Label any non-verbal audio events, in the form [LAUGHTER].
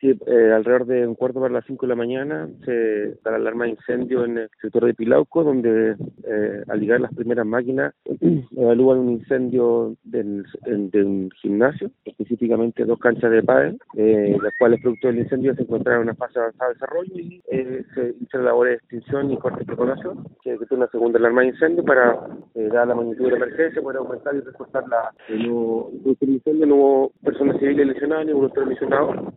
Sí, eh, alrededor de un cuarto para las cinco de la mañana se da la alarma de incendio en el sector de Pilauco, donde eh, al llegar las primeras máquinas [CLEARS THROAT] evalúan un incendio del, de un gimnasio, específicamente dos canchas de pádel, eh, las cuales producto del incendio se encontraron en una fase avanzada de desarrollo y eh, se hicieron labores de extinción y corte de preparación. Se ejecutó una segunda alarma de incendio para eh, dar la magnitud de la emergencia, poder aumentar y reforzar la... No, el incendio no hubo personas civiles lesionadas ni voluntarios lesionados